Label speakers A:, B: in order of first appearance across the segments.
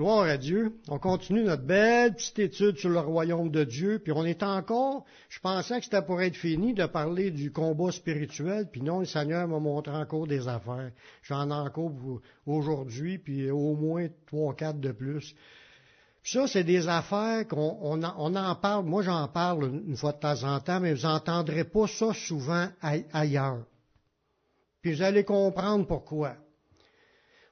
A: Gloire à Dieu. On continue notre belle petite étude sur le royaume de Dieu, puis on est encore, je pensais que c'était pour être fini de parler du combat spirituel, puis non, le Seigneur m'a montré encore des affaires. J'en ai encore aujourd'hui, puis au moins trois, quatre de plus. Puis ça, c'est des affaires qu'on on en, parle. Moi, j'en parle une fois de temps en temps, mais vous n'entendrez pas ça souvent ailleurs. Puis vous allez comprendre pourquoi.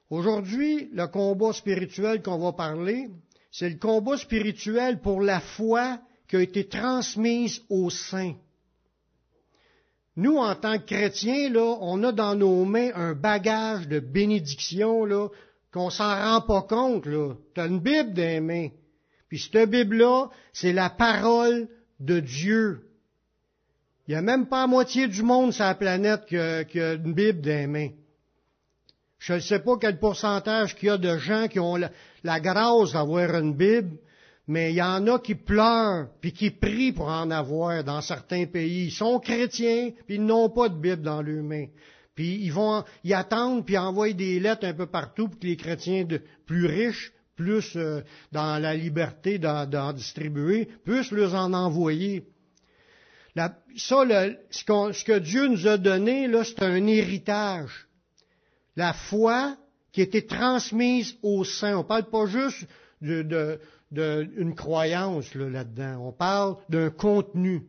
A: Aujourd'hui, le combat spirituel qu'on va parler, c'est le combat spirituel pour la foi qui a été transmise aux saints. Nous, en tant que chrétiens, là, on a dans nos mains un bagage de bénédiction, là, qu'on s'en rend pas compte, là. as une Bible dans les mains. Puis cette Bible-là, c'est la parole de Dieu. Il n'y a même pas la moitié du monde sur la planète qui a, une Bible dans les mains. Je ne sais pas quel pourcentage qu'il y a de gens qui ont la, grâce d'avoir une Bible, mais il y en a qui pleurent puis qui prient pour en avoir dans certains pays. Ils sont chrétiens puis ils n'ont pas de Bible dans leurs mains. Puis ils vont y attendre puis envoyer des lettres un peu partout pour que les chrétiens de, plus riches, plus euh, dans la liberté d'en distribuer, puissent leur en envoyer. ça, ce, que Dieu nous a donné, là, c'est un héritage la foi qui était transmise au sein. On ne parle pas juste d'une croyance là-dedans. on parle d'un contenu.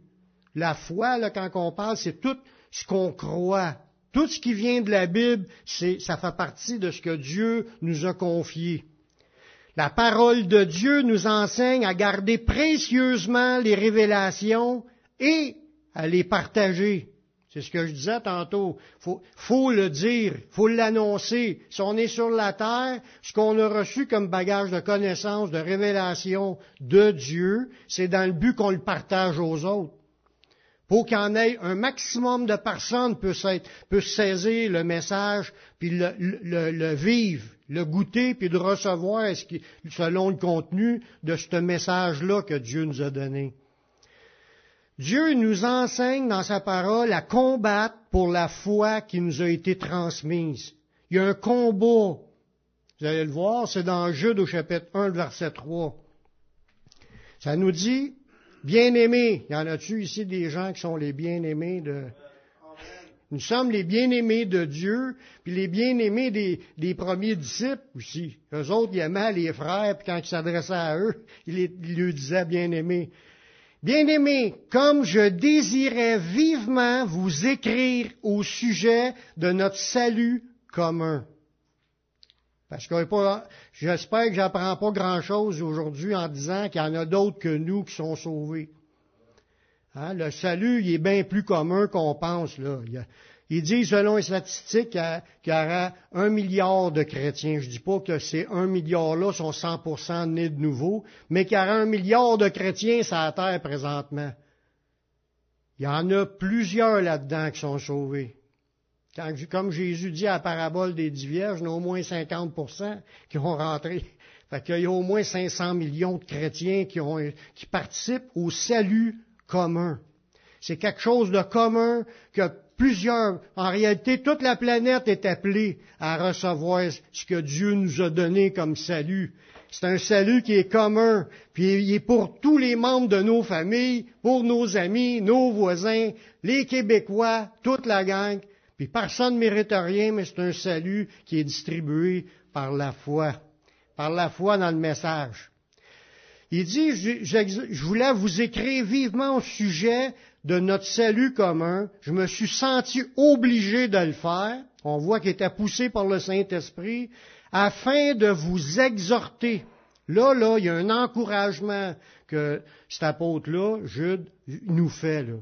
A: La foi, là, quand on parle, c'est tout ce qu'on croit. Tout ce qui vient de la Bible, ça fait partie de ce que Dieu nous a confié. La parole de Dieu nous enseigne à garder précieusement les révélations et à les partager. C'est ce que je disais tantôt. Faut, faut le dire, faut l'annoncer. Si on est sur la terre, ce qu'on a reçu comme bagage de connaissance, de révélation de Dieu, c'est dans le but qu'on le partage aux autres. Pour qu'il y en ait un maximum de personnes puissent, saisir le message, puis le, vivre, le goûter, puis de recevoir ce selon le contenu de ce message-là que Dieu nous a donné. Dieu nous enseigne dans sa parole à combattre pour la foi qui nous a été transmise. Il y a un combat. Vous allez le voir, c'est dans Jude au chapitre 1, verset 3. Ça nous dit, bien-aimés, y en a-tu ici des gens qui sont les bien-aimés de... Nous sommes les bien-aimés de Dieu, puis les bien-aimés des, des, premiers disciples aussi. Eux autres, ils aimaient les frères, puis quand ils s'adressaient à eux, ils, ils leur disaient bien-aimés. Bien-aimés, comme je désirais vivement vous écrire au sujet de notre salut commun. Parce que j'espère que j'apprends pas grand-chose aujourd'hui en disant qu'il y en a d'autres que nous qui sont sauvés. Hein, le salut, est bien plus commun qu'on pense. Là. Dit, selon les statistiques, qu'il y aura un milliard de chrétiens. Je dis pas que ces un milliard-là sont 100% nés de nouveau, mais qu'il y aura un milliard de chrétiens sur la terre présentement. Il y en a plusieurs là-dedans qui sont sauvés. comme Jésus dit à la parabole des dix vierges, il y en a au moins 50% qui ont rentré. Fait qu'il y a au moins 500 millions de chrétiens qui participent au salut commun. C'est quelque chose de commun que plusieurs, en réalité, toute la planète est appelée à recevoir ce que Dieu nous a donné comme salut. C'est un salut qui est commun, puis il est pour tous les membres de nos familles, pour nos amis, nos voisins, les Québécois, toute la gang. Puis personne ne mérite rien, mais c'est un salut qui est distribué par la foi, par la foi dans le message. Il dit, je, je voulais vous écrire vivement au sujet de notre salut commun, je me suis senti obligé de le faire. On voit qu'il était poussé par le Saint-Esprit, afin de vous exhorter. Là, là, il y a un encouragement que cet apôtre-là, Jude, nous fait. Là.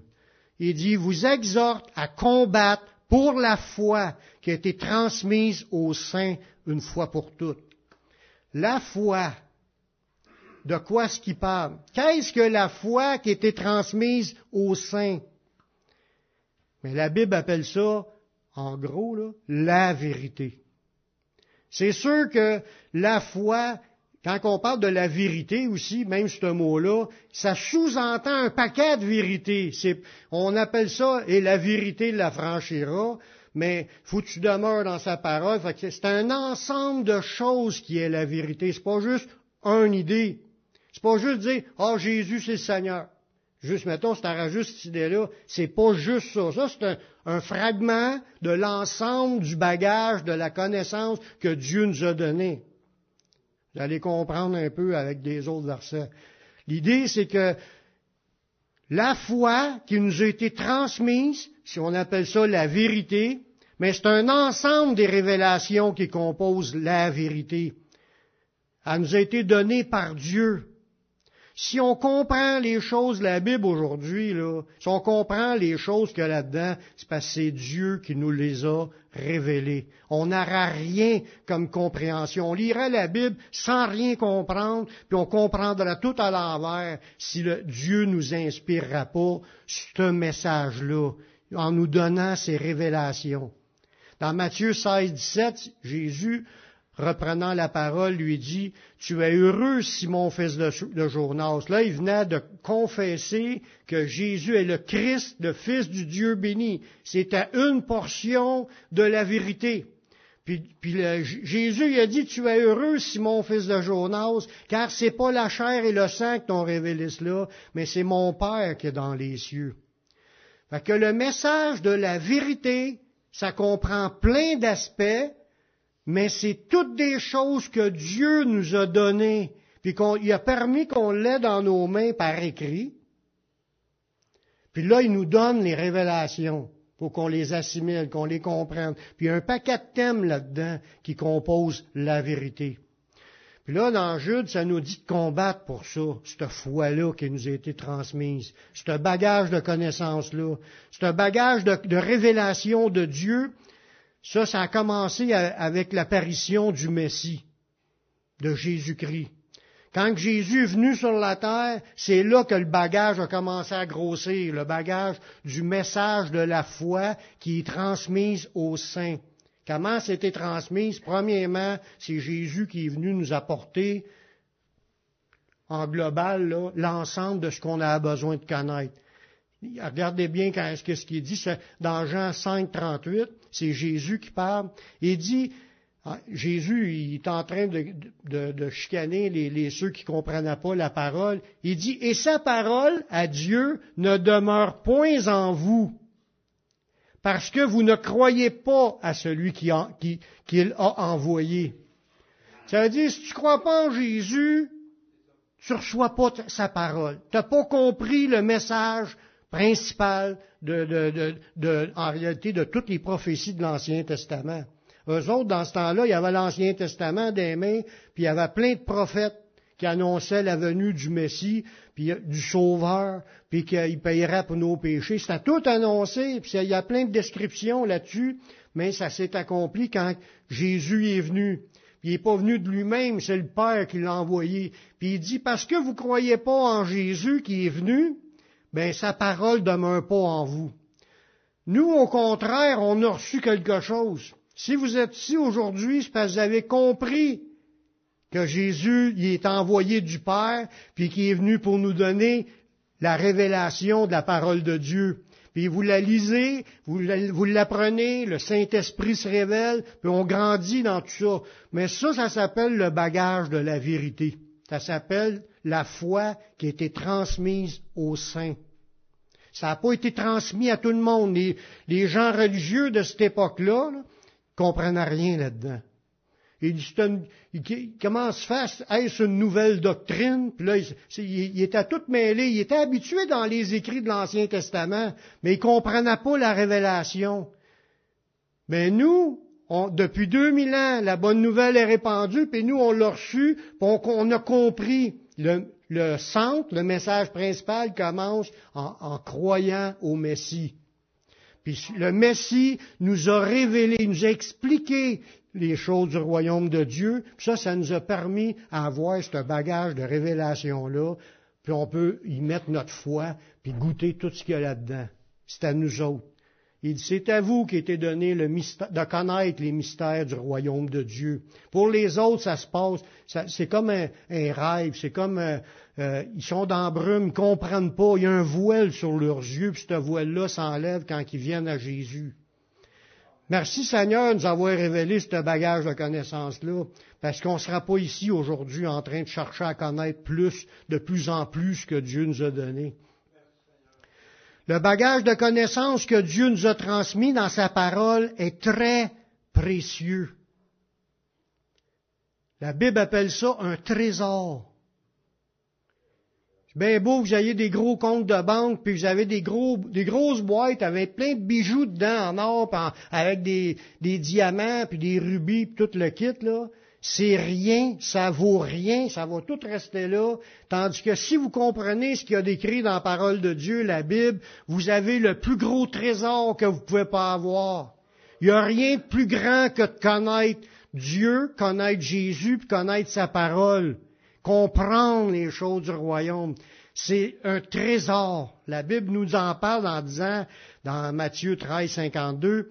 A: Il dit, vous exhorte à combattre pour la foi qui a été transmise aux saints une fois pour toutes. La foi, de quoi est-ce qu'il parle? Qu'est-ce que la foi qui a été transmise aux saints? Mais la Bible appelle ça, en gros, la vérité. C'est sûr que la foi, quand on parle de la vérité aussi, même ce mot-là, ça sous-entend un paquet de vérités. on appelle ça, et la vérité la franchira, mais faut que tu demeures dans sa parole. c'est un ensemble de choses qui est la vérité. C'est pas juste une idée. C'est pas juste dire, ah, oh, Jésus, c'est le Seigneur. Juste, mettons, si juste cette idée-là, c'est pas juste ça. Ça, c'est un, un, fragment de l'ensemble du bagage, de la connaissance que Dieu nous a donné. Vous allez comprendre un peu avec des autres versets. L'idée, c'est que la foi qui nous a été transmise, si on appelle ça la vérité, mais c'est un ensemble des révélations qui composent la vérité. Elle nous a été donnée par Dieu. Si on comprend les choses de la Bible aujourd'hui, si on comprend les choses qu'il y a là-dedans, c'est parce que c'est Dieu qui nous les a révélées. On n'aura rien comme compréhension. On lirait la Bible sans rien comprendre, puis on comprendra tout à l'envers si le Dieu nous inspirera pas ce message-là, en nous donnant ces révélations. Dans Matthieu 16, 17, Jésus reprenant la parole, lui dit, Tu es heureux, Simon, fils de, Journas. Là, il venait de confesser que Jésus est le Christ, le Fils du Dieu béni. C'était une portion de la vérité. Puis, Jésus il a dit, tu es heureux, Simon, fils de Jonas, car c'est pas la chair et le sang qui t'ont révélé cela, mais c'est mon Père qui est dans les cieux. Fait que le message de la vérité, ça comprend plein d'aspects, mais c'est toutes des choses que Dieu nous a données, puis qu'il a permis qu'on l'ait dans nos mains par écrit. Puis là, il nous donne les révélations pour qu'on les assimile, qu'on les comprenne. Puis il y a un paquet de thèmes là-dedans qui composent la vérité. Puis là, dans Jude, ça nous dit de combattre pour ça, cette foi-là qui nous a été transmise, ce bagage de connaissances-là, ce bagage de, de révélation de Dieu ça, ça a commencé avec l'apparition du Messie, de Jésus-Christ. Quand Jésus est venu sur la terre, c'est là que le bagage a commencé à grossir, le bagage du message de la foi qui est transmise aux saints. Comment c'était transmise? Premièrement, c'est Jésus qui est venu nous apporter en global l'ensemble de ce qu'on a besoin de connaître. Regardez bien ce qu'il dit dans Jean 5, 38, c'est Jésus qui parle. Il dit, ah, Jésus, il est en train de, chicaner les, ceux qui ne comprennent pas la parole. Il dit, et sa parole à Dieu ne demeure point en vous, parce que vous ne croyez pas à celui qu'il a envoyé. Ça veut dire, si tu ne crois pas en Jésus, tu ne reçois pas sa parole. Tu n'as pas compris le message principal de, en réalité de toutes les prophéties de l'Ancien Testament. Eux autres, dans ce temps-là, il y avait l'Ancien Testament des mains, puis il y avait plein de prophètes qui annonçaient la venue du Messie, puis du Sauveur, puis qu'il payerait pour nos péchés. C'était tout annoncé, puis il y a plein de descriptions là-dessus, mais ça s'est accompli quand Jésus est venu. Puis il n'est pas venu de lui-même, c'est le Père qui l'a envoyé. Puis il dit, parce que vous ne croyez pas en Jésus qui est venu, ben sa parole demeure pas en vous. Nous, au contraire, on a reçu quelque chose. Si vous êtes ici aujourd'hui, c'est parce que vous avez compris que Jésus y est envoyé du Père, puis qui est venu pour nous donner la révélation de la parole de Dieu. Puis vous la lisez, vous l'apprenez, le Saint-Esprit se révèle, puis on grandit dans tout ça. Mais ça, ça s'appelle le bagage de la vérité. Ça s'appelle la foi qui a été transmise aux saints. Ça n'a pas été transmis à tout le monde. Les, gens religieux de cette époque-là ne comprennent rien là-dedans. Il, il, comment à faire? Est-ce une nouvelle doctrine? Puis là, il, était tout mêlé. Il était habitué dans les écrits de l'Ancien Testament, mais il ne comprenait pas la révélation. Mais nous, depuis 2000 ans, la bonne nouvelle est répandue, puis nous, on l'a reçu, puis on, a compris. Le, centre, le message principal commence en, croyant au Messie. Puis le Messie nous a révélé, nous a expliqué les choses du royaume de Dieu. Puis ça, ça nous a permis d'avoir ce bagage de révélation-là. Puis on peut y mettre notre foi, puis goûter tout ce qu'il y a là-dedans. C'est à nous autres. Il dit, c'est à vous qui été donné le de connaître les mystères du royaume de Dieu. Pour les autres, ça se passe, c'est comme un, rêve, c'est comme, euh, euh, ils sont dans brume, ils comprennent pas, il y a un voile sur leurs yeux, puis ce voile-là s'enlève quand ils viennent à Jésus. Merci Seigneur de nous avoir révélé ce bagage de connaissances-là, parce qu'on ne sera pas ici aujourd'hui en train de chercher à connaître plus, de plus en plus ce que Dieu nous a donné. Le bagage de connaissances que Dieu nous a transmis dans sa parole est très précieux. La Bible appelle ça un trésor. C'est bien beau que vous ayez des gros comptes de banque, puis vous avez des, gros, des grosses boîtes avec plein de bijoux dedans en or, avec des, des diamants, puis des rubis, puis tout le kit, là. C'est rien, ça vaut rien, ça va tout rester là. Tandis que si vous comprenez ce qu'il y a décrit dans la parole de Dieu, la Bible, vous avez le plus gros trésor que vous pouvez pas avoir. Il n'y a rien de plus grand que de connaître Dieu, connaître Jésus, puis connaître sa parole, comprendre les choses du royaume. C'est un trésor. La Bible nous en parle en disant, dans Matthieu 13, 52,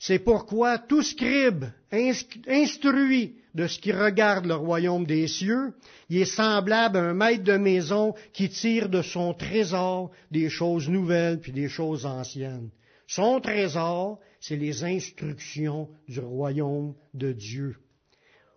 A: c'est pourquoi tout scribe instruit de ce qui regarde le royaume des cieux, il est semblable à un maître de maison qui tire de son trésor des choses nouvelles puis des choses anciennes. Son trésor, c'est les instructions du royaume de Dieu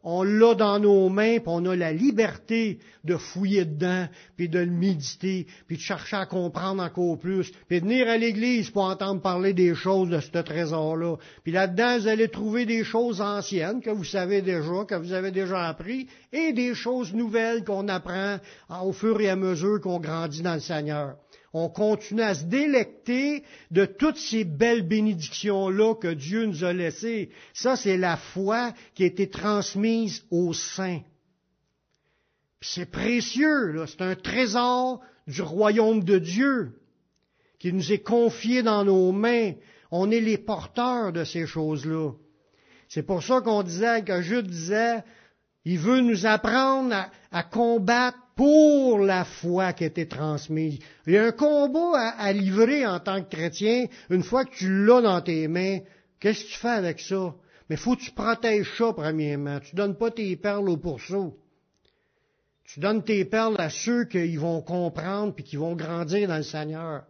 A: on l'a dans nos mains, puis on a la liberté de fouiller dedans, puis de le méditer, puis de chercher à comprendre encore plus, puis de venir à l'Église pour entendre parler des choses de ce trésor-là. Puis là-dedans, vous allez trouver des choses anciennes que vous savez déjà, que vous avez déjà appris, et des choses nouvelles qu'on apprend au fur et à mesure qu'on grandit dans le Seigneur on continue à se délecter de toutes ces belles bénédictions-là que Dieu nous a laissées. Ça, c'est la foi qui a été transmise aux saints. C'est précieux, c'est un trésor du royaume de Dieu qui nous est confié dans nos mains. On est les porteurs de ces choses-là. C'est pour ça qu'on disait, que Jude disait, il veut nous apprendre à combattre pour la foi qui été transmise. Il y a un combat à, livrer en tant que chrétien. Une fois que tu l'as dans tes mains, qu'est-ce que tu fais avec ça? Mais faut que tu protèges ça, premièrement. Tu donnes pas tes perles aux pourceaux. Tu donnes tes perles à ceux qui vont comprendre puis qui vont grandir dans le Seigneur.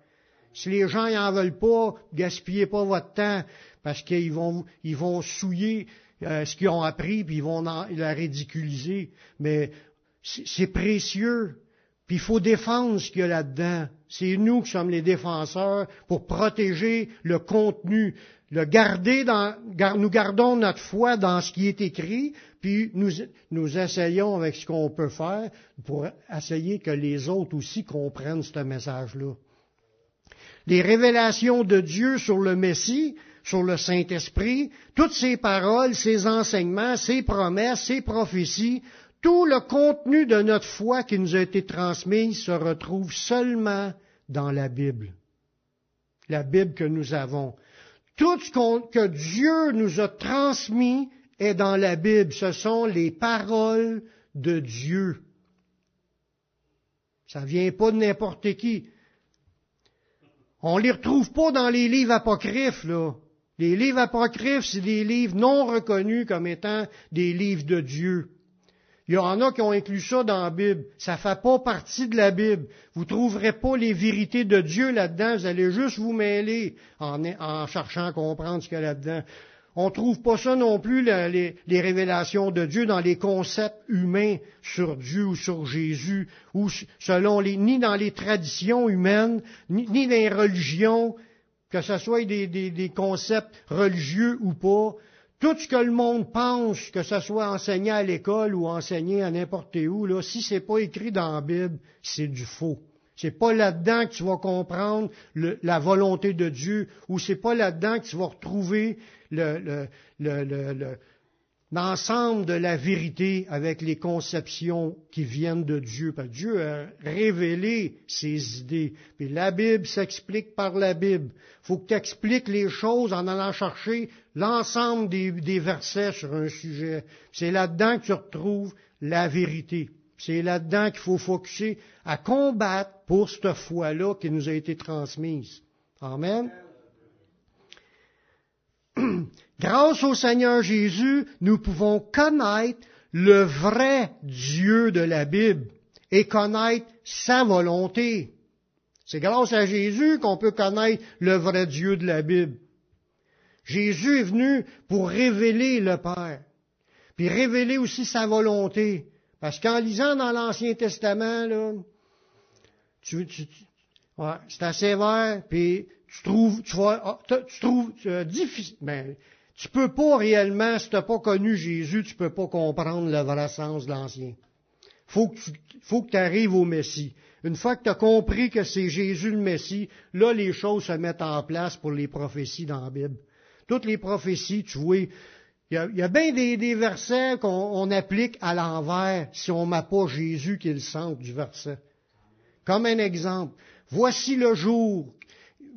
A: Si les gens n'en veulent pas, gaspillez pas votre temps parce qu'ils vont, ils vont souiller euh, ce qu'ils ont appris puis ils vont la ridiculiser. Mais c'est précieux. Puis il faut défendre ce qu'il y a là-dedans. C'est nous qui sommes les défenseurs pour protéger le contenu, le garder dans, nous gardons notre foi dans ce qui est écrit, puis nous, nous essayons avec ce qu'on peut faire pour essayer que les autres aussi comprennent ce message-là. Les révélations de Dieu sur le Messie, sur le Saint-Esprit, toutes ces paroles, ces enseignements, ces promesses, ces prophéties tout le contenu de notre foi qui nous a été transmis se retrouve seulement dans la Bible. La Bible que nous avons. Tout ce que Dieu nous a transmis est dans la Bible. Ce sont les paroles de Dieu. Ça vient pas de n'importe qui. On les retrouve pas dans les livres apocryphes, là. Les livres apocryphes, c'est des livres non reconnus comme étant des livres de Dieu. Il y en a qui ont inclus ça dans la Bible. Ça ne fait pas partie de la Bible. Vous ne trouverez pas les vérités de Dieu là-dedans. Vous allez juste vous mêler en, cherchant à comprendre ce qu'il y a là-dedans. On ne trouve pas ça non plus, les, révélations de Dieu, dans les concepts humains sur Dieu ou sur Jésus, ou selon les, ni dans les traditions humaines, ni, dans les religions, que ce soit des concepts religieux ou pas. Tout ce que le monde pense, que ce soit enseigné à l'école ou enseigné à n'importe où, là, si c'est pas écrit dans la Bible, c'est du faux. C'est pas là-dedans que tu vas comprendre la volonté de Dieu, ou c'est pas là-dedans que tu vas retrouver le, le, l'ensemble de la vérité avec les conceptions qui viennent de Dieu. Parce Dieu a révélé ses idées. Puis la Bible s'explique par la Bible. Faut que tu expliques les choses en allant chercher l'ensemble des, versets sur un sujet. C'est là-dedans que tu retrouves la vérité. C'est là-dedans qu'il faut focuser à combattre pour cette foi-là qui nous a été transmise. Amen. Grâce au Seigneur Jésus, nous pouvons connaître le vrai Dieu de la Bible et connaître sa volonté. C'est grâce à Jésus qu'on peut connaître le vrai Dieu de la Bible. Jésus est venu pour révéler le Père, puis révéler aussi sa volonté. Parce qu'en lisant dans l'Ancien Testament, là, tu, tu, ouais, c'est assez vert, puis tu trouves, tu vois, ah, tu trouves euh, difficile. Ben, tu peux pas réellement, si tu n'as pas connu Jésus, tu peux pas comprendre le vrai sens de l'Ancien. Faut que tu faut que tu arrives au Messie. Une fois que tu as compris que c'est Jésus le Messie, là, les choses se mettent en place pour les prophéties dans la Bible. Toutes les prophéties, tu vois, il y a, bien des, des versets qu'on applique à l'envers si on n'a pas Jésus qui est le centre du verset. Comme un exemple, voici le jour,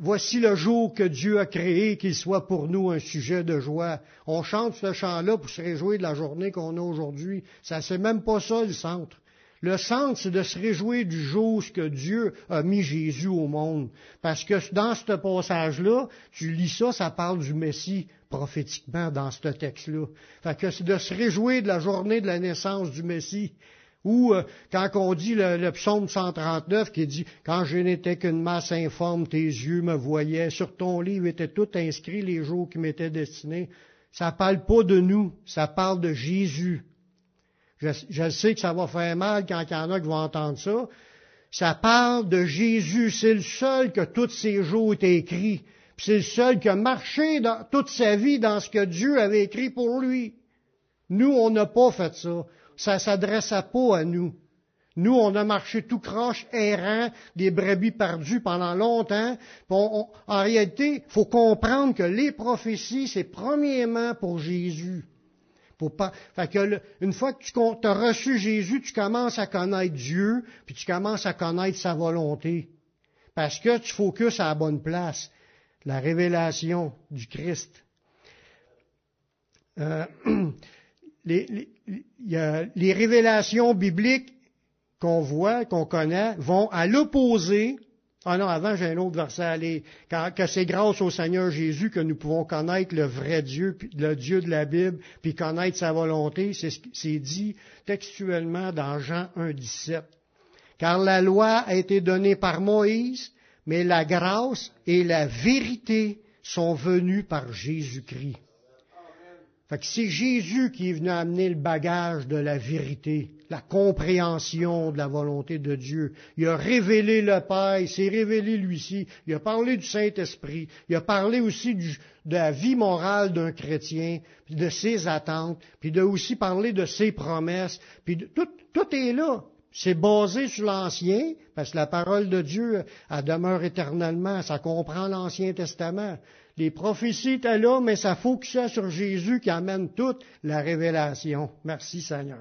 A: voici le jour que Dieu a créé, qu'il soit pour nous un sujet de joie. On chante ce chant-là pour se réjouir de la journée qu'on a aujourd'hui. Ça, c'est même pas ça le centre. Le centre, c'est de se réjouir du jour que Dieu a mis Jésus au monde. Parce que dans ce passage-là, tu lis ça, ça parle du Messie prophétiquement dans ce texte-là. Fait que c'est de se réjouir de la journée de la naissance du Messie. Ou euh, quand on dit le, le, psaume 139 qui dit Quand je n'étais qu'une masse informe, tes yeux me voyaient, sur ton livre étaient tout inscrits les jours qui m'étaient destinés. Ça parle pas de nous, ça parle de Jésus. Je, sais que ça va faire mal quand il y en a qui vont entendre ça. Ça parle de Jésus. C'est le seul que tous ses jours étaient écrits. c'est le seul qui a marché toute sa vie dans ce que Dieu avait écrit pour lui. Nous, on n'a pas fait ça. Ça s'adressait pas à nous. Nous, on a marché tout croche, errant, des brebis perdues pendant longtemps. en réalité, faut comprendre que les prophéties, c'est premièrement pour Jésus pas, fait une fois que tu as reçu Jésus, tu commences à connaître Dieu, puis tu commences à connaître sa volonté. Parce que tu focuses à la bonne place. La révélation du Christ. Euh, les révélations bibliques qu'on voit, qu'on connaît, vont à l'opposé ah non, avant, j'ai un autre verset à aller. que c'est grâce au Seigneur Jésus que nous pouvons connaître le vrai Dieu, le Dieu de la Bible, puis connaître sa volonté. C'est dit textuellement dans Jean 1, 17. Car la loi a été donnée par Moïse, mais la grâce et la vérité sont venues par Jésus-Christ. Fait que c'est Jésus qui est venu amener le bagage de la vérité, la compréhension de la volonté de Dieu. Il a révélé le Père, il s'est révélé lui-ci, il a parlé du Saint-Esprit, il a parlé aussi de la vie morale d'un chrétien, de ses attentes, puis de aussi parler de ses promesses, puis tout, tout est là. C'est basé sur l'Ancien, parce que la parole de Dieu, elle demeure éternellement, ça comprend l'Ancien Testament. Les prophéties étaient là, mais ça focusait sur Jésus qui amène toute la révélation. Merci Seigneur.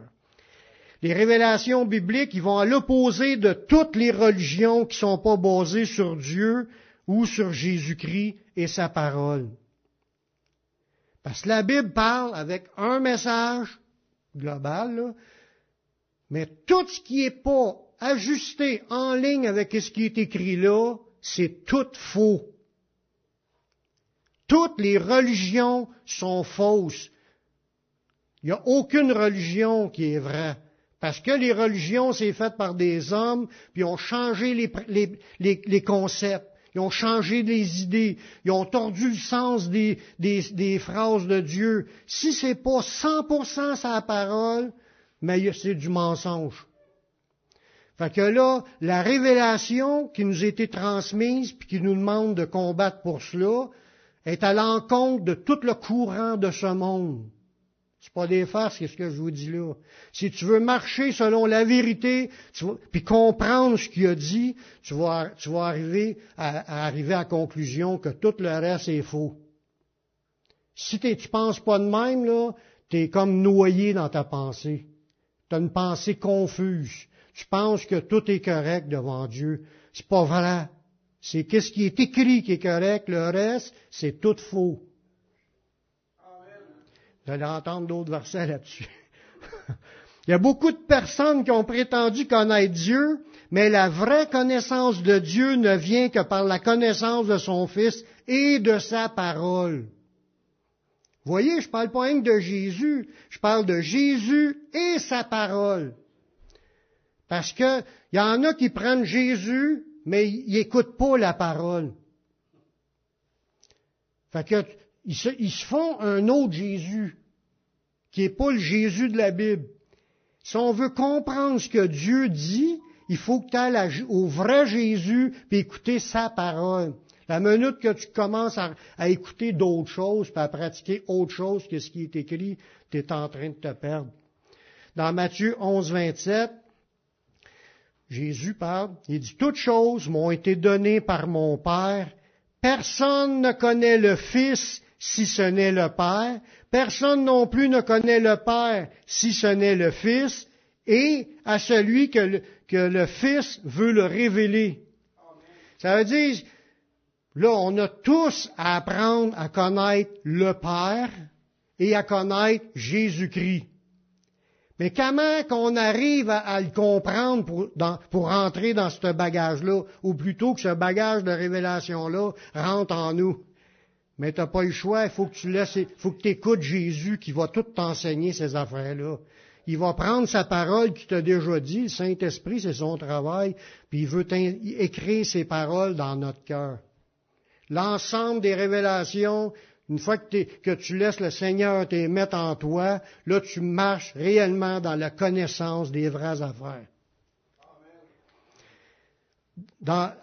A: Les révélations bibliques, ils vont à l'opposé de toutes les religions qui ne sont pas basées sur Dieu ou sur Jésus-Christ et sa parole. Parce que la Bible parle avec un message global, mais tout ce qui n'est pas ajusté en ligne avec ce qui est écrit là, c'est tout faux. Toutes les religions sont fausses. Il n'y a aucune religion qui est vraie. Parce que les religions, c'est fait par des hommes, puis ont changé les, concepts, ils ont changé les idées, ils ont tordu le sens des, phrases de Dieu. Si c'est pas 100% sa parole, mais c'est du mensonge. Fait que là, la révélation qui nous a été transmise, puis qui nous demande de combattre pour cela, est à l'encontre de tout le courant de ce monde. C'est pas des farces, ce que je vous dis là? Si tu veux marcher selon la vérité, puis comprendre ce qu'il a dit, tu vas, tu arriver à, arriver à la conclusion que tout le reste est faux. Si tu tu penses pas de même, là, es comme noyé dans ta pensée. Tu une pensée confuse. Tu penses que tout est correct devant Dieu. C'est pas vrai. C'est qu'est-ce qui est écrit qui est correct, le reste, c'est tout faux. Vous allez entendre d'autres versets là-dessus. Il y a beaucoup de personnes qui ont prétendu connaître Dieu, mais la vraie connaissance de Dieu ne vient que par la connaissance de son Fils et de sa parole. Voyez, je parle pas rien de Jésus, je parle de Jésus et sa parole. Parce que il y en a qui prennent Jésus mais ils n'écoutent pas la parole. Fait que ils se, ils se font un autre Jésus, qui n'est pas le Jésus de la Bible. Si on veut comprendre ce que Dieu dit, il faut que tu ailles au vrai Jésus puis écouter sa parole. La minute que tu commences à, écouter d'autres choses, puis à pratiquer autre chose que ce qui est écrit, tu es en train de te perdre. Dans Matthieu 11, 27, Jésus parle, il dit, Toutes choses m'ont été données par mon Père. Personne ne connaît le Fils si ce n'est le Père. Personne non plus ne connaît le Père si ce n'est le Fils. Et à celui que le, que le Fils veut le révéler. Ça veut dire, là, on a tous à apprendre à connaître le Père et à connaître Jésus-Christ. Mais comment qu'on arrive à, le comprendre pour, entrer dans ce bagage-là, ou plutôt que ce bagage de révélation-là rentre en nous? Mais tu n'as pas le choix, il faut que tu laisses, faut que Jésus qui va tout t'enseigner ces affaires-là. Il va prendre sa parole qui t'a déjà dit, le Saint-Esprit, c'est son travail, puis il veut écrire ses paroles dans notre cœur. L'ensemble des révélations, une fois que, tu laisses le Seigneur te mettre en toi, là tu marches réellement dans la connaissance des vraies affaires.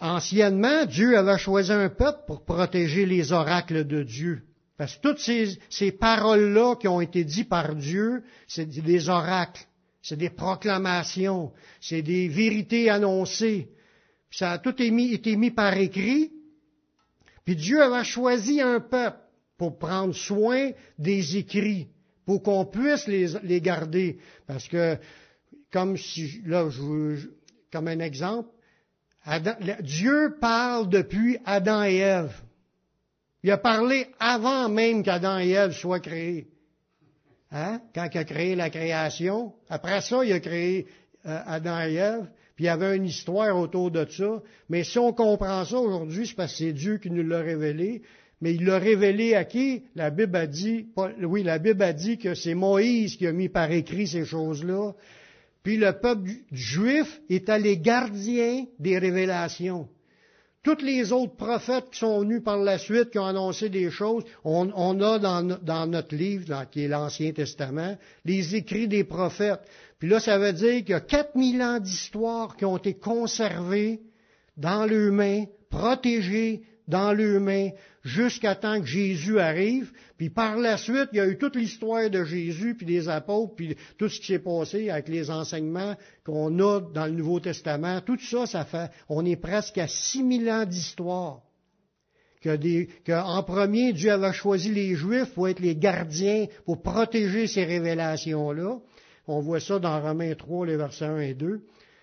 A: anciennement, Dieu avait choisi un peuple pour protéger les oracles de Dieu. Parce que toutes ces, paroles-là qui ont été dites par Dieu, c'est des oracles, c'est des proclamations, c'est des vérités annoncées. ça a tout été mis, été mis par écrit. Puis Dieu avait choisi un peuple pour prendre soin des écrits, pour qu'on puisse les, garder. Parce que, comme si, là, je, comme un exemple, Dieu parle depuis Adam et Ève. Il a parlé avant même qu'Adam et Ève soient créés. Hein? Quand il a créé la création. Après ça, il a créé Adam et Ève. Puis il y avait une histoire autour de ça. Mais si on comprend ça aujourd'hui, c'est parce que c'est Dieu qui nous l'a révélé. Mais il l'a révélé à qui? La Bible a dit, oui, la Bible a dit que c'est Moïse qui a mis par écrit ces choses-là. Puis le peuple juif est les gardiens des révélations. Tous les autres prophètes qui sont venus par la suite, qui ont annoncé des choses, on, a dans, notre livre, qui est l'Ancien Testament, les écrits des prophètes. Puis là, ça veut dire qu'il y a 4000 ans d'histoire qui ont été conservées dans leurs mains, protégées dans leurs mains, jusqu'à temps que Jésus arrive. Puis par la suite, il y a eu toute l'histoire de Jésus, puis des apôtres, puis tout ce qui s'est passé avec les enseignements qu'on a dans le Nouveau Testament. Tout ça, ça fait, on est presque à 6000 ans d'histoire. Que, premier, Dieu avait choisi les Juifs pour être les gardiens, pour protéger ces révélations-là. On voit ça dans Romains 3, les versets 1 et 2.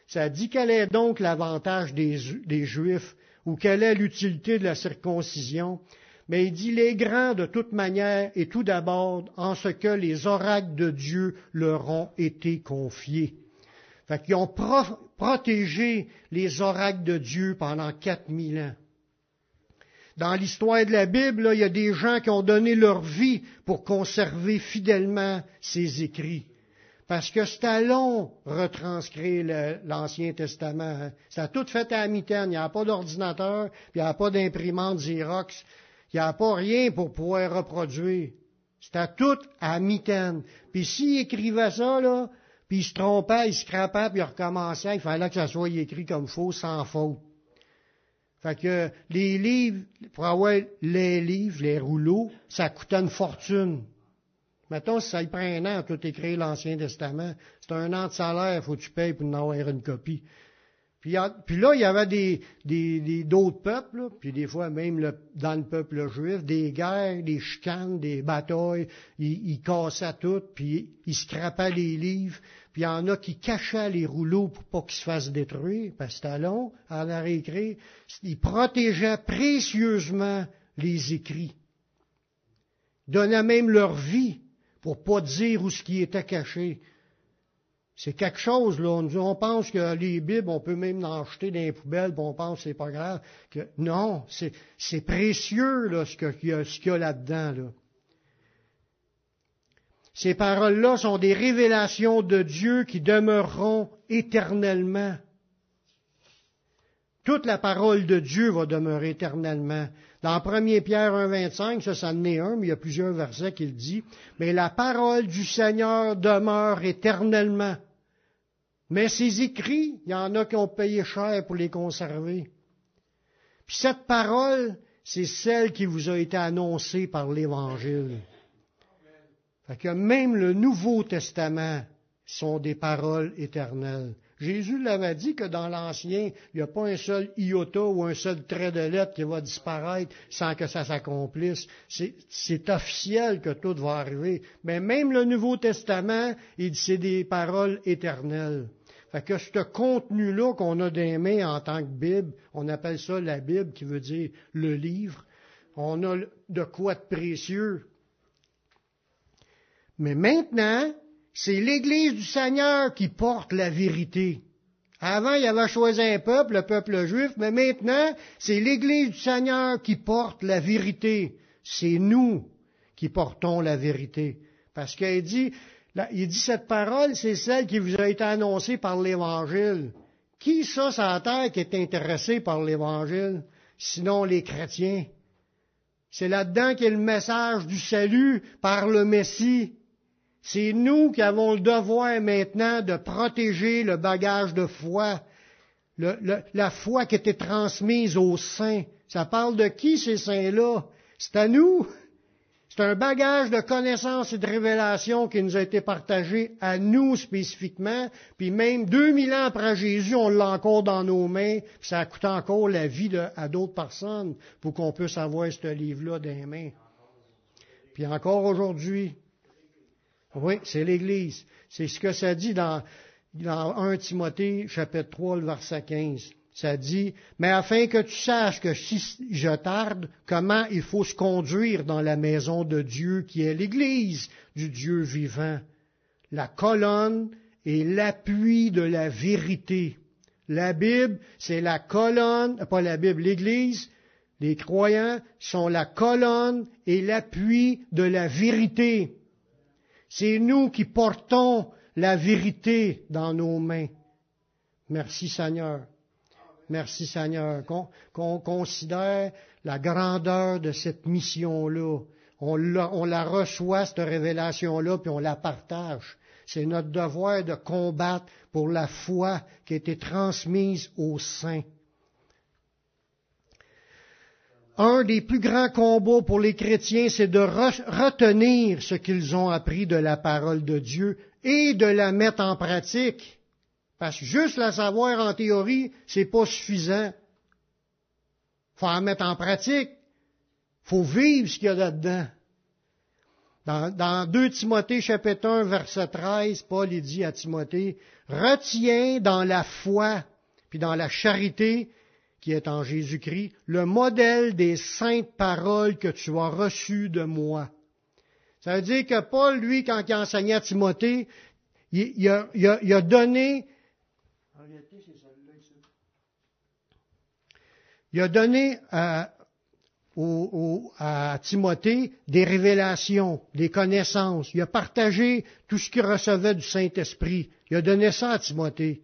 A: Ça dit quel est donc l'avantage des, Juifs ou quelle est l'utilité de la circoncision, mais il dit les grands de toute manière et tout d'abord en ce que les oracles de Dieu leur ont été confiés. Fait qu'ils ont protégé les oracles de Dieu pendant quatre mille ans. Dans l'histoire de la Bible, il y a des gens qui ont donné leur vie pour conserver fidèlement ces écrits. Parce que c'était long retranscrire l'Ancien Testament. Hein. A tout fait à la mitaine. Il n'y a pas d'ordinateur, puis il n'y a pas d'imprimante Xerox. Il n'y a pas rien pour pouvoir reproduire. C'était tout à mitaine. Puis s'il écrivait ça, là, puis il se trompait, il se crapait, puis il recommençait, il fallait que ça soit écrit comme faux, sans faute. Fait que les livres, pour avoir les livres, les rouleaux, ça coûtait une fortune. Mettons, ça y prend un an tout écrire l'Ancien Testament, c'est un an de salaire, faut que tu payes pour en avoir une copie. Puis, là, il y avait des, d'autres peuples, puis des fois même dans le peuple juif, des guerres, des chicanes, des batailles, ils, cassaient tout, puis ils scrapaient les livres, puis il y en a qui cachaient les rouleaux pour pas qu'ils se fassent détruire, parce que long à la réécrire. Ils protégeaient précieusement les écrits. Donnaient même leur vie pour pas dire où ce qui était caché. C'est quelque chose, là. On, pense que les Bibles, on peut même en jeter dans les poubelles, puis on pense que c'est pas grave. Que, non, c'est précieux, là, ce qu'il y a, a là-dedans, là. Ces paroles-là sont des révélations de Dieu qui demeureront éternellement. Toute la parole de Dieu va demeurer éternellement. Dans 1 Pierre 1,25, ça, ça en est un, mais il y a plusieurs versets qui le disent. Mais la parole du Seigneur demeure éternellement. Mais ces écrits, il y en a qui ont payé cher pour les conserver. Puis cette parole, c'est celle qui vous a été annoncée par l'Évangile. Fait que même le Nouveau Testament sont des paroles éternelles. Jésus l'avait dit que dans l'Ancien, il n'y a pas un seul iota ou un seul trait de lettre qui va disparaître sans que ça s'accomplisse. C'est officiel que tout va arriver. Mais même le Nouveau Testament, c'est des paroles éternelles. Fait que ce contenu-là qu'on a des mains en tant que Bible, on appelle ça la Bible, qui veut dire le livre. On a de quoi de précieux. Mais maintenant, c'est l'Église du Seigneur qui porte la vérité. Avant, il avait choisi un peuple, le peuple juif, mais maintenant, c'est l'Église du Seigneur qui porte la vérité. C'est nous qui portons la vérité. Parce qu'il dit, il dit cette parole, c'est celle qui vous a été annoncée par l'Évangile. Qui ça, sur la terre, qui est intéressé par l'Évangile? Sinon les chrétiens. C'est là-dedans a le message du salut par le Messie. C'est nous qui avons le devoir maintenant de protéger le bagage de foi, la foi qui était transmise aux saints. Ça parle de qui ces saints-là? C'est à nous. C'est un bagage de connaissances et de révélations qui nous a été partagé à nous spécifiquement, puis même 2000 ans après Jésus, on l'a encore dans nos mains, puis ça a coûté encore la vie à d'autres personnes pour qu'on puisse avoir ce livre-là dans les mains. Puis encore aujourd'hui, oui, c'est l'Église. C'est ce que ça dit dans, dans 1 Timothée, chapitre 3, le verset 15. Ça dit, mais afin que tu saches que si je tarde, comment il faut se conduire dans la maison de Dieu qui est l'Église du Dieu vivant. La colonne et l'appui de la vérité. La Bible, c'est la colonne, pas la Bible, l'Église, les croyants sont la colonne et l'appui de la vérité. C'est nous qui portons la vérité dans nos mains. Merci Seigneur. Merci Seigneur. Qu'on considère la grandeur de cette mission-là. On la, on la reçoit, cette révélation-là, puis on la partage. C'est notre devoir de combattre pour la foi qui a été transmise aux saints un des plus grands combats pour les chrétiens, c'est de retenir ce qu'ils ont appris de la parole de Dieu et de la mettre en pratique. Parce que juste la savoir en théorie, c'est pas suffisant. Faut en mettre en pratique. Faut vivre ce qu'il y a là-dedans. Dans, dans 2 Timothée chapitre 1 verset 13, Paul dit à Timothée, retiens dans la foi, puis dans la charité, qui est en Jésus-Christ, le modèle des saintes paroles que tu as reçues de moi. Ça veut dire que Paul, lui, quand il a enseigné à Timothée, il, a, donné il a donné à, à, Timothée des révélations, des connaissances. Il a partagé tout ce qu'il recevait du Saint-Esprit. Il a donné ça à Timothée.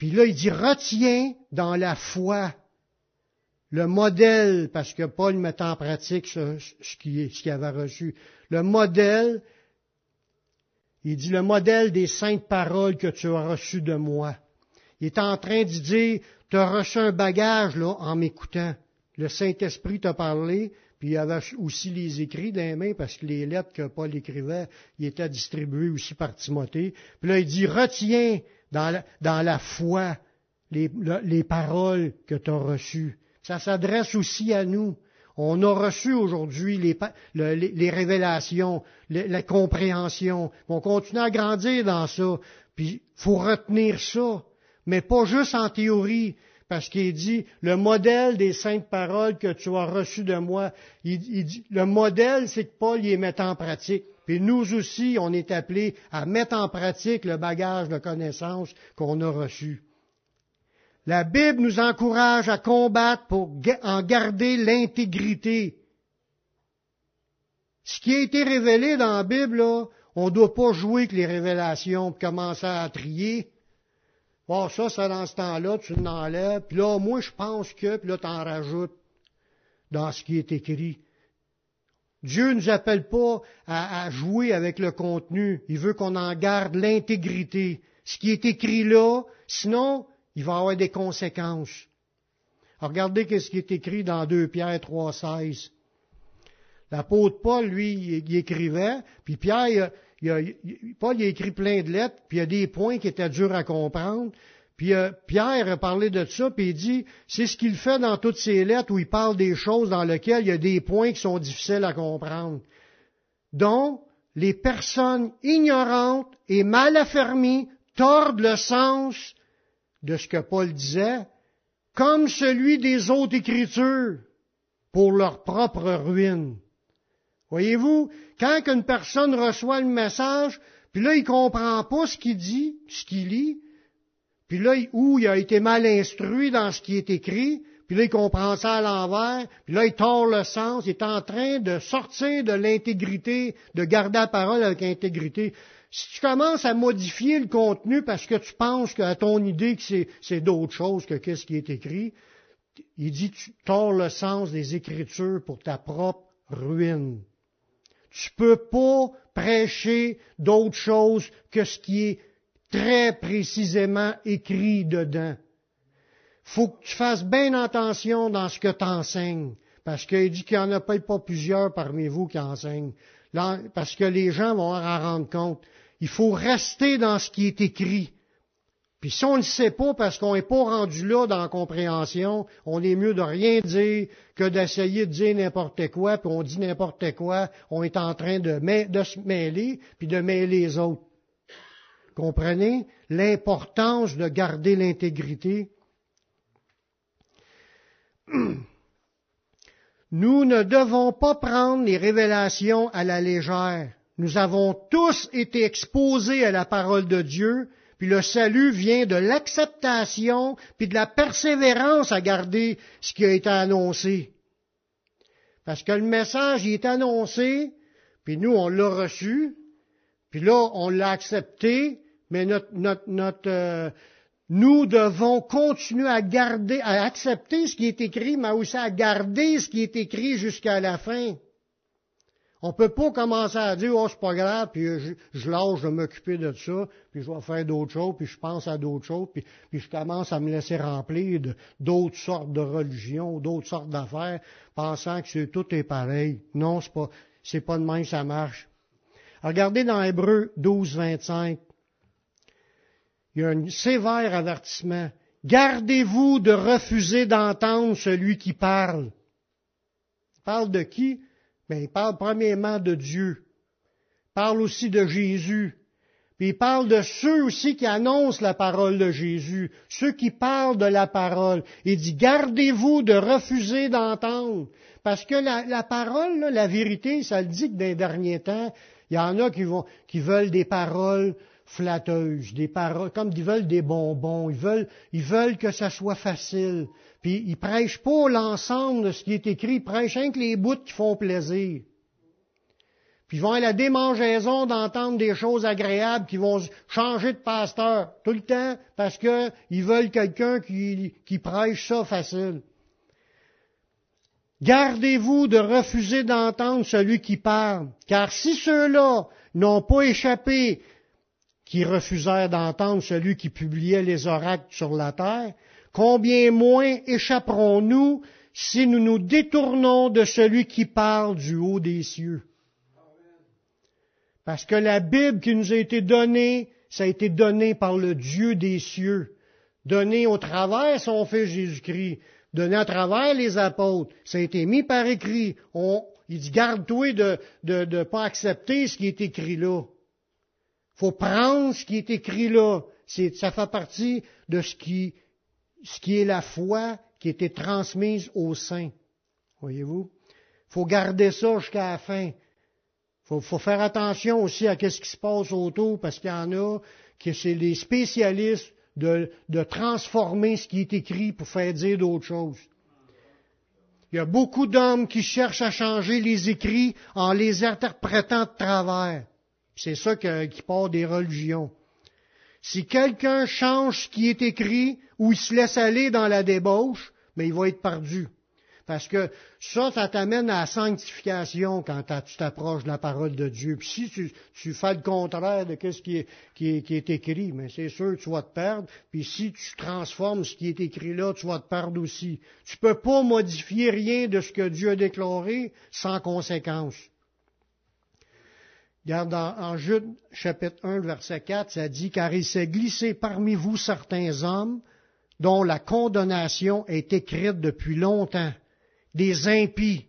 A: Puis là, il dit, retiens dans la foi le modèle, parce que Paul met en pratique ce, qu'il avait reçu. Le modèle, il dit le modèle des saintes paroles que tu as reçues de moi. Il est en train de dire, tu as reçu un bagage là en m'écoutant. Le Saint-Esprit t'a parlé, puis il avait aussi les écrits dans les mains, parce que les lettres que Paul écrivait, il étaient distribuées aussi par Timothée. Puis là, il dit, retiens dans la, foi les, paroles que tu as reçues. Ça s'adresse aussi à nous. On a reçu aujourd'hui les, révélations, la compréhension. On continue à grandir dans ça. Puis, faut retenir ça. Mais pas juste en théorie, parce qu'il dit, le modèle des saintes paroles que tu as reçues de moi, il, dit, le modèle, c'est que Paul les met en pratique. Et nous aussi, on est appelés à mettre en pratique le bagage de connaissances qu'on a reçu. La Bible nous encourage à combattre pour en garder l'intégrité. Ce qui a été révélé dans la Bible, on ne doit pas jouer avec les révélations pour commencer à trier. Bon, ça, c'est dans ce temps-là, tu l'enlèves, puis là, moi, je pense que, puis là, tu en rajoutes dans ce qui est écrit. Dieu ne nous appelle pas à, jouer avec le contenu. Il veut qu'on en garde l'intégrité. Ce qui est écrit là, sinon, il va avoir des conséquences. Regardez ce qui est écrit dans 2 Pierre 3,16. L'apôtre Paul, lui, il, écrivait, puis Pierre, Paul il a écrit plein de lettres, puis il y a des points qui étaient durs à comprendre. Puis euh, Pierre a parlé de ça, puis il dit, c'est ce qu'il fait dans toutes ses lettres où il parle des choses dans lesquelles il y a des points qui sont difficiles à comprendre. Donc, les personnes ignorantes et mal affermies tordent le sens de ce que Paul disait, comme celui des autres Écritures, pour leur propre ruine. Voyez-vous, quand une personne reçoit le message, puis là, il comprend pas ce qu'il dit, ce qu'il lit, puis là, où il a été mal instruit dans ce qui est écrit, puis là, il comprend ça à l'envers, puis là, il tord le sens, il est en train de sortir de l'intégrité, de garder la parole avec intégrité. Si tu commences à modifier le contenu parce que tu penses qu'à ton idée que c'est d'autre chose que qu'est-ce qui est écrit, il dit tu tords le sens des Écritures pour ta propre ruine. Tu peux pas prêcher d'autre chose que ce qui est très précisément écrit dedans. Faut que tu fasses bien attention dans ce que tu enseignes, parce qu'il dit qu'il n'y en a pas plusieurs parmi vous qui enseignent, parce que les gens vont en rendre compte. Il faut rester dans ce qui est écrit. Puis si on ne sait pas parce qu'on n'est pas rendu là dans la compréhension, on est mieux de rien dire que d'essayer de dire n'importe quoi, puis on dit n'importe quoi, on est en train de, se mêler, puis de mêler les autres. Comprenez? L'importance de garder l'intégrité? Nous ne devons pas prendre les révélations à la légère. Nous avons tous été exposés à la parole de Dieu, puis le salut vient de l'acceptation, puis de la persévérance à garder ce qui a été annoncé. Parce que le message il est annoncé, puis nous on l'a reçu, puis là, on l'a accepté, mais notre, notre, notre, euh, nous devons continuer à garder, à accepter ce qui est écrit, mais aussi à garder ce qui est écrit jusqu'à la fin. On peut pas commencer à dire, oh, c'est pas grave, puis je, je lâche de m'occuper de ça, puis je vais faire d'autres choses, puis je pense à d'autres choses, puis, puis, je commence à me laisser remplir d'autres sortes de religions, d'autres sortes d'affaires, pensant que c'est, tout est pareil. Non, c'est pas, c'est pas de même ça marche. Regardez dans Hébreu 12, 25. Il y a un sévère avertissement. Gardez-vous de refuser d'entendre celui qui parle. Parle de qui? Ben, il parle premièrement de Dieu. Il parle aussi de Jésus. Puis il parle de ceux aussi qui annoncent la parole de Jésus, ceux qui parlent de la parole. Il dit, gardez-vous de refuser d'entendre. Parce que la, la parole, la vérité, ça le dit que dans les derniers temps, il y en a qui, vont, qui veulent des paroles flatteuses, des paroles, comme ils veulent des bonbons, ils veulent, ils veulent que ça soit facile. Puis ils prêchent pas l'ensemble de ce qui est écrit, ils prêchent rien que les bouts qui font plaisir. Puis ils vont à la démangeaison d'entendre des choses agréables qui vont changer de pasteur tout le temps parce qu'ils veulent quelqu'un qui, qui prêche ça facile. Gardez-vous de refuser d'entendre celui qui parle, car si ceux-là n'ont pas échappé, qui refusèrent d'entendre celui qui publiait les oracles sur la terre, combien moins échapperons-nous si nous nous détournons de celui qui parle du haut des cieux? Parce que la Bible qui nous a été donnée, ça a été donné par le Dieu des cieux, donné au travers son Fils Jésus-Christ donné à travers les apôtres. Ça a été mis par écrit. On, il dit, garde-toi de ne de, pas accepter ce qui est écrit là. Faut prendre ce qui est écrit là. ça fait partie de ce qui, ce qui est la foi qui a été transmise au sein. Voyez-vous? faut garder ça jusqu'à la fin. faut, faut faire attention aussi à ce qui se passe autour, parce qu'il y en a qui c'est les spécialistes de, transformer ce qui est écrit pour faire dire d'autres choses. Il y a beaucoup d'hommes qui cherchent à changer les écrits en les interprétant de travers. C'est ça qui part des religions. Si quelqu'un change ce qui est écrit ou il se laisse aller dans la débauche, mais il va être perdu. Parce que ça, ça t'amène à la sanctification quand tu t'approches de la parole de Dieu. Puis si tu, fais le contraire de ce qui est, écrit, mais c'est sûr que tu vas te perdre. Puis si tu transformes ce qui est écrit là, tu vas te perdre aussi. Tu peux pas modifier rien de ce que Dieu a déclaré sans conséquence. Regarde en Jude chapitre 1, verset 4, ça dit, car il s'est glissé parmi vous certains hommes dont la condamnation est écrite depuis longtemps des impies.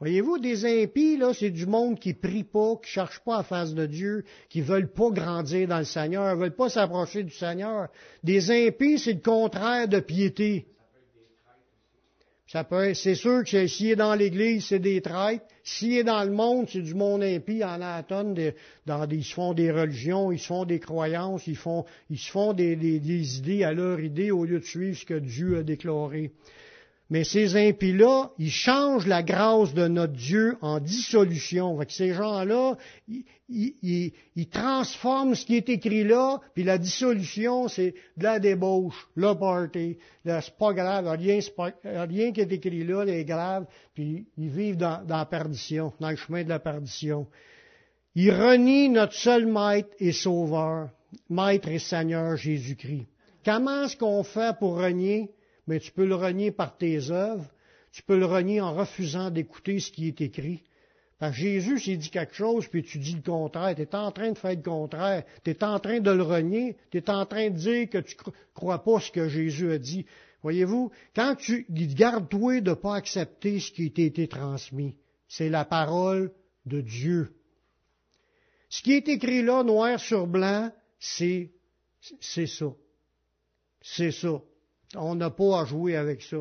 A: Voyez-vous, des impies, là, c'est du monde qui prie pas, qui cherche pas à face de Dieu, qui veulent pas grandir dans le Seigneur, veulent pas s'approcher du Seigneur. Des impies, c'est le contraire de piété. Ça peut c'est sûr que s'il est dans l'Église, c'est des traîtres. S'il est dans le monde, c'est du monde impie, en a dans des, ils se font des religions, ils se font des croyances, ils, se font des idées à leur idée au lieu de suivre ce que Dieu a déclaré. Mais ces impies-là, ils changent la grâce de notre Dieu en dissolution. Fait que ces gens-là, ils, transforment ce qui est écrit là, puis la dissolution, c'est de la débauche, le party. C'est pas grave, rien, rien qui est écrit là est grave, puis ils vivent dans, dans la perdition, dans le chemin de la perdition. Ils renient notre seul maître et sauveur, maître et seigneur Jésus-Christ. Comment est-ce qu'on fait pour renier? Mais tu peux le renier par tes œuvres, tu peux le renier en refusant d'écouter ce qui est écrit. Parce que Jésus s'il dit quelque chose, puis tu dis le contraire, tu es en train de faire le contraire, tu es en train de le renier, tu es en train de dire que tu ne crois pas ce que Jésus a dit. Voyez-vous, quand tu garde-toi de ne pas accepter ce qui t'a été transmis, c'est la parole de Dieu. Ce qui est écrit là, noir sur blanc, c'est, c'est ça. C'est ça. On n'a pas à jouer avec ça.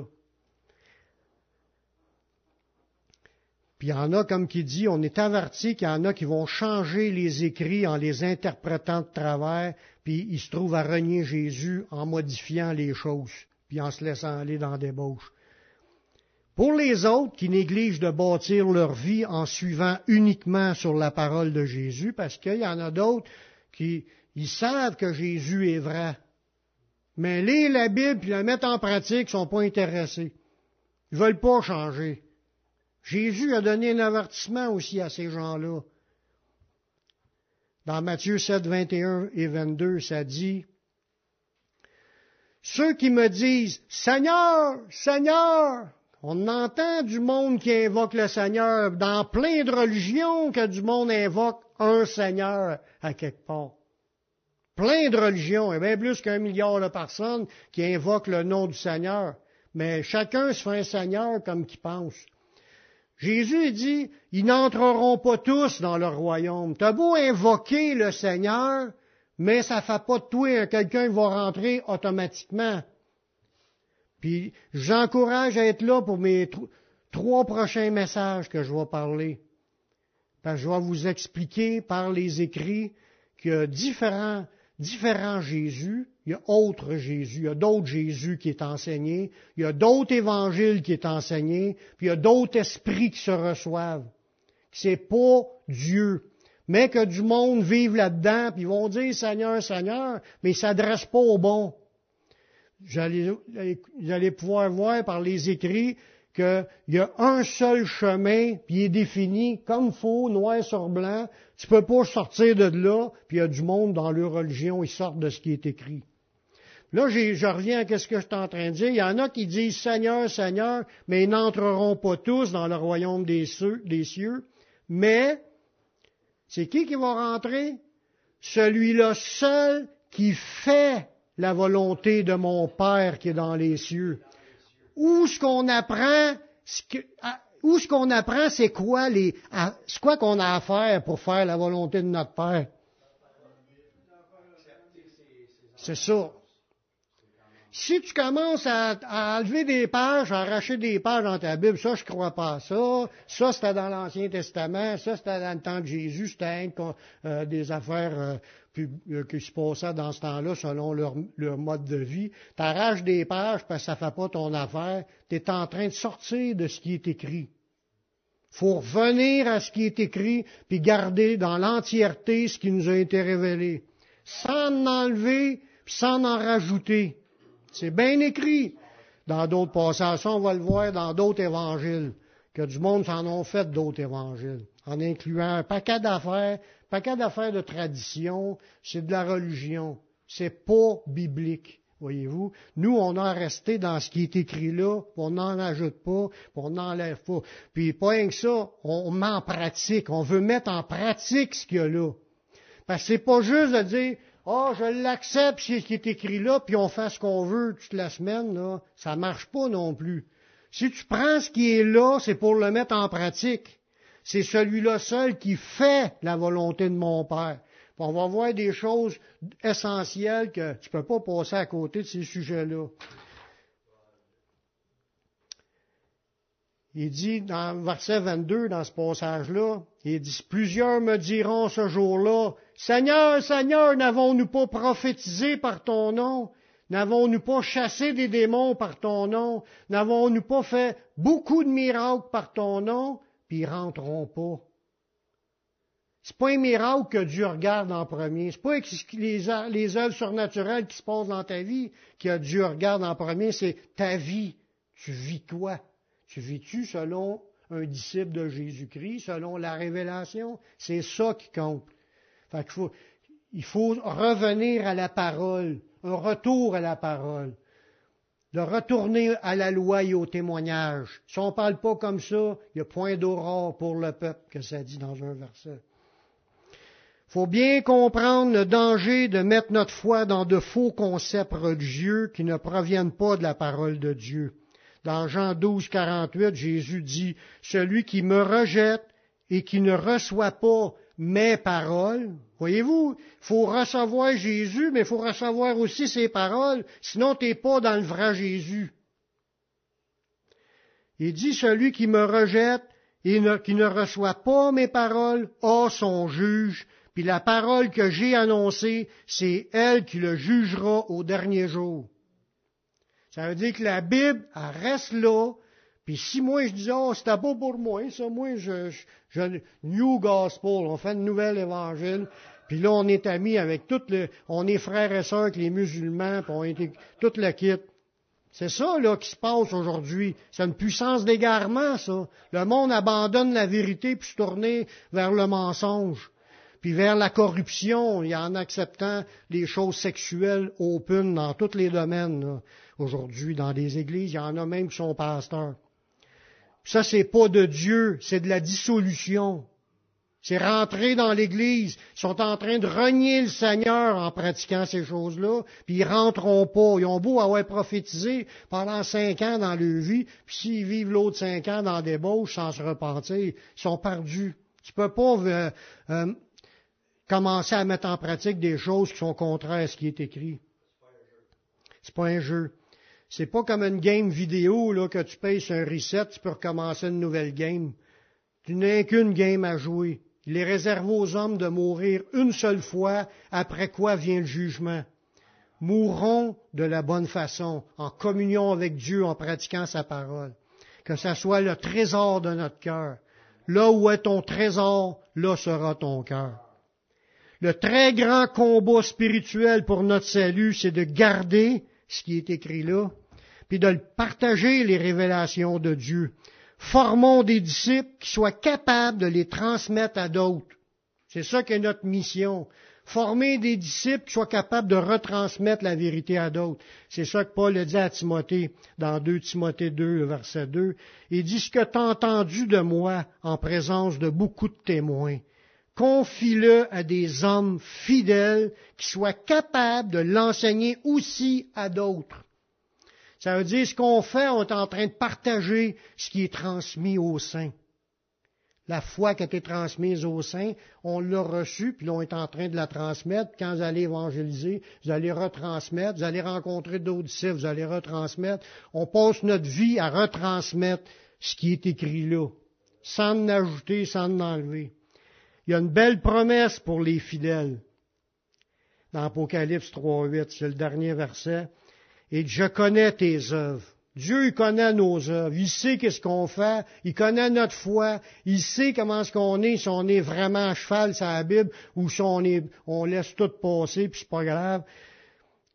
A: Puis il y en a, comme qui dit, on est averti qu'il y en a qui vont changer les écrits en les interprétant de travers, puis ils se trouvent à renier Jésus en modifiant les choses, puis en se laissant aller dans des bauches. Pour les autres qui négligent de bâtir leur vie en suivant uniquement sur la parole de Jésus, parce qu'il y en a d'autres qui savent que Jésus est vrai, mais lire la Bible et la mettre en pratique ne sont pas intéressés. Ils veulent pas changer. Jésus a donné un avertissement aussi à ces gens-là. Dans Matthieu 7, 21 et 22, ça dit, Ceux qui me disent, Seigneur, Seigneur, on entend du monde qui invoque le Seigneur, dans plein de religions que du monde invoque un Seigneur à quelque part plein de religions, et bien plus qu'un milliard de personnes qui invoquent le nom du Seigneur. Mais chacun se fait un Seigneur comme qu'il pense. Jésus dit, ils n'entreront pas tous dans le royaume. T'as beau invoquer le Seigneur, mais ça fait pas de toi quelqu'un va rentrer automatiquement. Puis j'encourage à être là pour mes trois prochains messages que je vais parler. Parce que je vais vous expliquer par les écrits qu'il y a différents différents Jésus, il y a autre Jésus, il y a d'autres Jésus qui est enseigné, il y a d'autres évangiles qui est enseigné, puis il y a d'autres esprits qui se reçoivent. C'est pas Dieu, mais que du monde vive là-dedans, puis ils vont dire Seigneur, Seigneur, mais ils s'adressent pas au bon. Vous allez pouvoir voir par les écrits qu'il y a un seul chemin, puis il est défini comme faux, noir sur blanc. Tu peux pas sortir de là, puis il y a du monde dans leur religion, ils sortent de ce qui est écrit. Là, je reviens à ce que je suis en train de dire. Il y en a qui disent Seigneur, Seigneur, mais ils n'entreront pas tous dans le royaume des cieux. Mais, c'est qui qui va rentrer? Celui-là seul qui fait la volonté de mon Père qui est dans les cieux où ce qu'on apprend, où ce qu'on apprend, c'est quoi les, c'est quoi qu'on a à faire pour faire la volonté de notre Père? C'est ça. Si tu commences à, enlever des pages, à arracher des pages dans ta Bible, ça, je crois pas à ça. Ça, c'était dans l'Ancien Testament. Ça, c'était dans le temps de Jésus. C'était euh, des affaires euh, euh, qui se passaient dans ce temps-là selon leur, mode de vie. Tu arraches des pages parce que ça fait pas ton affaire. Tu es en train de sortir de ce qui est écrit. faut revenir à ce qui est écrit puis garder dans l'entièreté ce qui nous a été révélé. sans en enlever, puis sans en rajouter. C'est bien écrit dans d'autres passages. on va le voir dans d'autres évangiles, que du monde s'en ont fait d'autres évangiles, en incluant un paquet d'affaires, paquet d'affaires de tradition, c'est de la religion. C'est pas biblique. Voyez-vous, nous, on a resté dans ce qui est écrit là, on n'en ajoute pas, on n'enlève pas. Puis pas rien que ça, on met en pratique, on veut mettre en pratique ce qu'il y a là. Parce que c'est pas juste de dire, oh, je l'accepte, c'est ce qui est écrit là, puis on fait ce qu'on veut toute la semaine, là. Ça marche pas non plus. Si tu prends ce qui est là, c'est pour le mettre en pratique. C'est celui-là seul qui fait la volonté de mon Père on va voir des choses essentielles que tu peux pas passer à côté de ces sujets-là. Il dit dans verset 22, dans ce passage-là, il dit, plusieurs me diront ce jour-là, Seigneur, Seigneur, n'avons-nous pas prophétisé par ton nom? N'avons-nous pas chassé des démons par ton nom? N'avons-nous pas fait beaucoup de miracles par ton nom? Puis ils rentreront pas. C'est pas un miracle que Dieu regarde en premier. C'est pas les, œuvres surnaturelles qui se passent dans ta vie que Dieu regarde en premier. C'est ta vie. Tu vis quoi? Tu vis-tu selon un disciple de Jésus-Christ, selon la révélation? C'est ça qui compte. Qu'il faut, il faut revenir à la parole, un retour à la parole, de retourner à la loi et au témoignage. Si on ne parle pas comme ça, il n'y a point d'aurore pour le peuple, que ça dit dans un verset faut bien comprendre le danger de mettre notre foi dans de faux concepts religieux qui ne proviennent pas de la parole de Dieu. Dans Jean 12, 48, Jésus dit, Celui qui me rejette et qui ne reçoit pas mes paroles, voyez-vous, faut recevoir Jésus, mais il faut recevoir aussi ses paroles, sinon tu n'es pas dans le vrai Jésus. Il dit, Celui qui me rejette et qui ne reçoit pas mes paroles a son juge, puis la parole que j'ai annoncée, c'est elle qui le jugera au dernier jour. Ça veut dire que la Bible, reste là, puis si moi je dis, oh, c'était pas pour moi, ça, moi, je, je, New Gospel, on fait une nouvelle évangile, puis là, on est amis avec toutes les, on est frères et sœurs avec les musulmans, puis on est tout le kit. C'est ça, là, qui se passe aujourd'hui. C'est une puissance d'égarement, ça. Le monde abandonne la vérité puis se tourne vers le mensonge puis vers la corruption, en acceptant les choses sexuelles open dans tous les domaines. Aujourd'hui, dans des églises, il y en a même qui sont pasteurs. Ça, c'est pas de Dieu, c'est de la dissolution. C'est rentrer dans l'Église. Ils sont en train de renier le Seigneur en pratiquant ces choses-là, puis ils rentreront pas. Ils ont beau avoir prophétisé pendant cinq ans dans leur vie, puis s'ils vivent l'autre cinq ans dans des bauches sans se repentir, ils sont perdus. Tu peux pas euh, euh, commencer à mettre en pratique des choses qui sont contraires à ce qui est écrit. C'est pas un jeu. C'est pas comme une game vidéo là, que tu payes un reset, tu peux recommencer une nouvelle game. Tu n'as qu'une game à jouer. Il est réservé aux hommes de mourir une seule fois, après quoi vient le jugement. Mourrons de la bonne façon, en communion avec Dieu, en pratiquant sa parole. Que ça soit le trésor de notre cœur. Là où est ton trésor, là sera ton cœur. Le très grand combat spirituel pour notre salut, c'est de garder ce qui est écrit là, puis de partager les révélations de Dieu. Formons des disciples qui soient capables de les transmettre à d'autres. C'est ça qui est notre mission. Former des disciples qui soient capables de retransmettre la vérité à d'autres. C'est ça que Paul a dit à Timothée dans 2 Timothée 2, verset 2. Il dit ce que tu as entendu de moi en présence de beaucoup de témoins confie-le à des hommes fidèles qui soient capables de l'enseigner aussi à d'autres. Ça veut dire ce qu'on fait, on est en train de partager ce qui est transmis au sein. La foi qui a été transmise au sein, on l'a reçue, puis on est en train de la transmettre. Quand vous allez évangéliser, vous allez retransmettre, vous allez rencontrer d'autres disciples, vous allez retransmettre. On passe notre vie à retransmettre ce qui est écrit là, sans en ajouter, sans en enlever. Il y a une belle promesse pour les fidèles. Dans Apocalypse 3.8, c'est le dernier verset. Et je connais tes œuvres. Dieu, il connaît nos œuvres, il sait qu'est-ce qu'on fait, il connaît notre foi, il sait comment ce qu'on est, si on est vraiment à cheval sur la Bible ou si on, est, on laisse tout passer, puis c'est pas grave.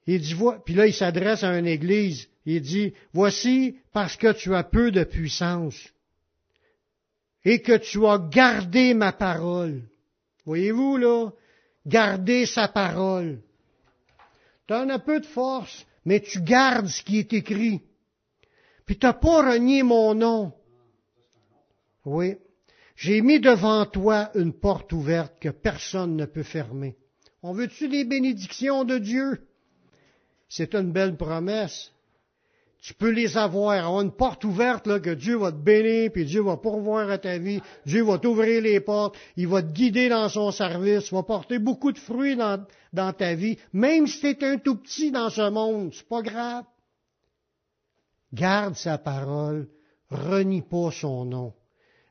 A: Il dit, puis là, il s'adresse à une église. Il dit, voici parce que tu as peu de puissance et que tu as gardé ma parole. Voyez-vous, là, garder sa parole. Tu en as peu de force, mais tu gardes ce qui est écrit. Puis tu n'as pas renié mon nom. Oui. J'ai mis devant toi une porte ouverte que personne ne peut fermer. On veut-tu des bénédictions de Dieu? C'est une belle promesse. Tu peux les avoir, avoir une porte ouverte là, que Dieu va te bénir, puis Dieu va pourvoir à ta vie, Dieu va t'ouvrir les portes, il va te guider dans son service, il va porter beaucoup de fruits dans, ta vie, même si tu es un tout petit dans ce monde, c'est pas grave. Garde sa parole, renie pas son nom.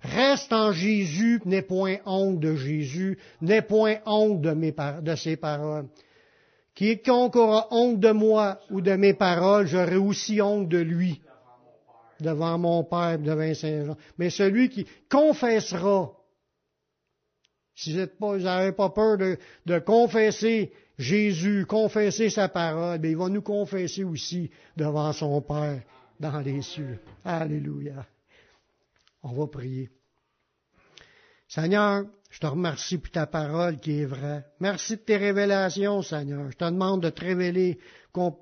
A: Reste en Jésus, n'aie point honte de Jésus, n'aie point honte de ses paroles. Quiconque aura honte de moi ou de mes paroles, j'aurai aussi honte de lui devant mon Père, devant Saint-Jean. Mais celui qui confessera, si vous n'avez pas peur de, confesser Jésus, confesser sa parole, bien, il va nous confesser aussi devant son Père dans les cieux. Alléluia. On va prier. Seigneur, je te remercie pour ta parole qui est vraie. Merci de tes révélations, Seigneur. Je te demande de te révéler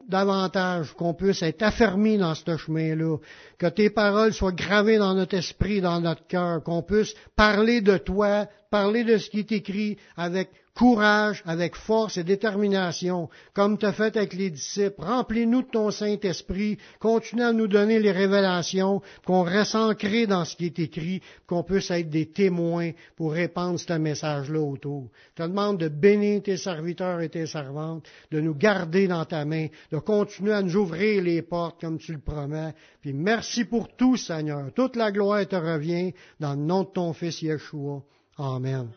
A: davantage, qu'on puisse être affermi dans ce chemin-là, que tes paroles soient gravées dans notre esprit, dans notre cœur, qu'on puisse parler de toi, parler de ce qui est écrit avec courage, avec force et détermination, comme tu as fait avec les disciples. Remplis-nous de ton Saint-Esprit, continue à nous donner les révélations, qu'on reste ancré dans ce qui est écrit, qu'on puisse être des témoins pour répandre ce message-là autour. Je te demande de bénir tes serviteurs et tes servantes, de nous garder dans ta main, de continuer à nous ouvrir les portes comme tu le promets. Puis merci pour tout, Seigneur. Toute la gloire te revient dans le nom de ton Fils Yeshua. Amen.